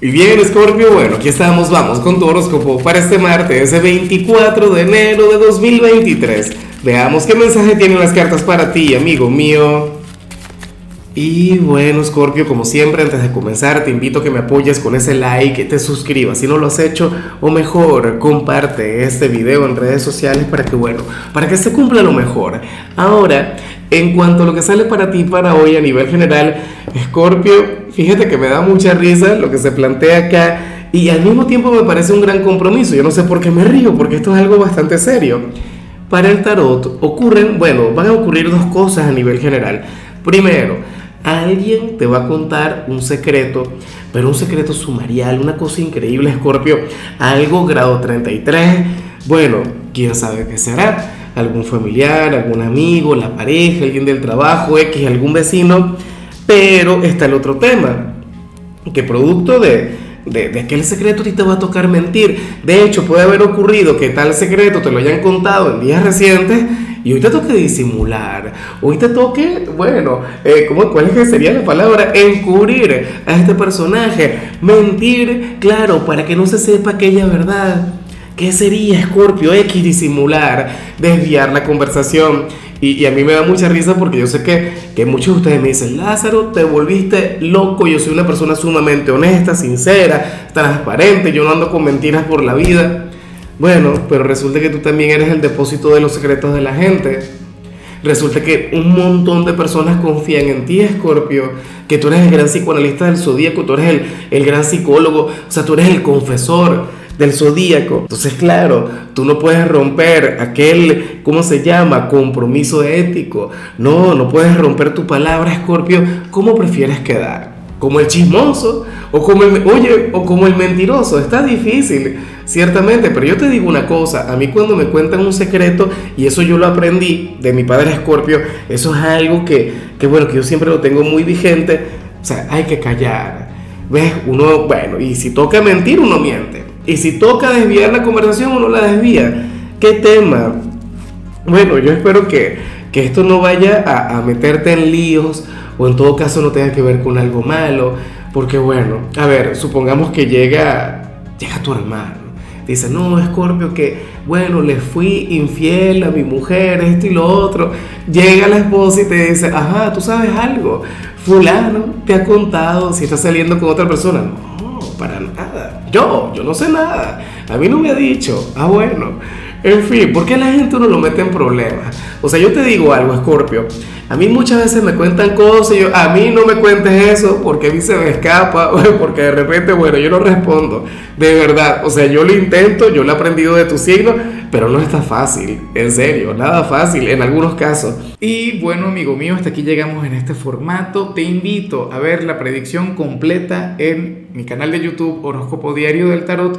Y bien, Scorpio, bueno, aquí estamos, vamos con tu horóscopo para este martes, ese 24 de enero de 2023. Veamos qué mensaje tienen las cartas para ti, amigo mío. Y bueno, Scorpio, como siempre, antes de comenzar, te invito a que me apoyes con ese like, te suscribas si no lo has hecho, o mejor, comparte este video en redes sociales para que, bueno, para que se cumpla lo mejor. Ahora, en cuanto a lo que sale para ti para hoy a nivel general, Scorpio, fíjate que me da mucha risa lo que se plantea acá y al mismo tiempo me parece un gran compromiso. Yo no sé por qué me río, porque esto es algo bastante serio. Para el tarot ocurren, bueno, van a ocurrir dos cosas a nivel general. Primero, alguien te va a contar un secreto, pero un secreto sumarial, una cosa increíble, Scorpio, algo grado 33. Bueno, quién sabe qué será algún familiar, algún amigo, la pareja, alguien del trabajo, X, algún vecino, pero está el otro tema, que producto de, de, aquel secreto a ti te va a tocar mentir. De hecho, puede haber ocurrido que tal secreto te lo hayan contado en días recientes y hoy te toque disimular, hoy te toque, bueno, eh, ¿cómo, ¿cuál es que sería la palabra? Encubrir a este personaje, mentir, claro, para que no se sepa aquella verdad. ¿Qué sería Scorpio X disimular, desviar la conversación? Y, a mí me da mucha risa porque yo sé que, que muchos de ustedes me dicen, Lázaro, te volviste loco, yo soy una persona sumamente honesta, sincera, transparente, yo no ando con mentiras por la vida. Bueno, pero resulta que tú también eres el depósito de los secretos de la gente. Resulta que un montón de personas confían en ti, Scorpio, que tú eres el gran psicoanalista del zodíaco, tú eres el, el gran psicólogo, o sea, tú eres el confesor del zodíaco. Entonces, claro, tú no puedes romper aquel, ¿cómo se llama? Compromiso ético. No, no puedes romper tu palabra, Escorpio. ¿Cómo prefieres quedar? ¿Como el chismoso? ¿O como el, oye, o como el mentiroso? Está difícil, ciertamente, pero yo te digo una cosa, a mí cuando me cuentan un secreto, y eso yo lo aprendí de mi padre Escorpio, eso es algo que, que, bueno, que yo siempre lo tengo muy vigente, o sea, hay que callar. ¿Ves? Uno, bueno, y si toca mentir, uno miente. Y si toca desviar la conversación, uno la desvía. ¿Qué tema? Bueno, yo espero que, que esto no vaya a, a, meterte en líos o en todo caso no tenga que ver con algo malo. Porque bueno, a ver, supongamos que llega, llega tu hermano. Dice, no, Scorpio, que bueno, le fui infiel a mi mujer, esto y lo otro. Llega la esposa y te dice, ajá, tú sabes algo. Fulano te ha contado si está saliendo con otra persona. No, para nada yo, yo no sé nada. A mí no me ha dicho. Ah, bueno. En fin, ¿por qué la gente no lo mete en problemas? O sea, yo te digo algo, Scorpio. A mí muchas veces me cuentan cosas y yo, a mí no me cuentes eso porque a mí se me escapa, porque de repente, bueno, yo no respondo. De verdad, o sea, yo lo intento, yo lo he aprendido de tu signo, pero no está fácil, en serio, nada fácil en algunos casos. Y bueno, amigo mío, hasta aquí llegamos en este formato. Te invito a ver la predicción completa en mi canal de YouTube Horóscopo Diario del Tarot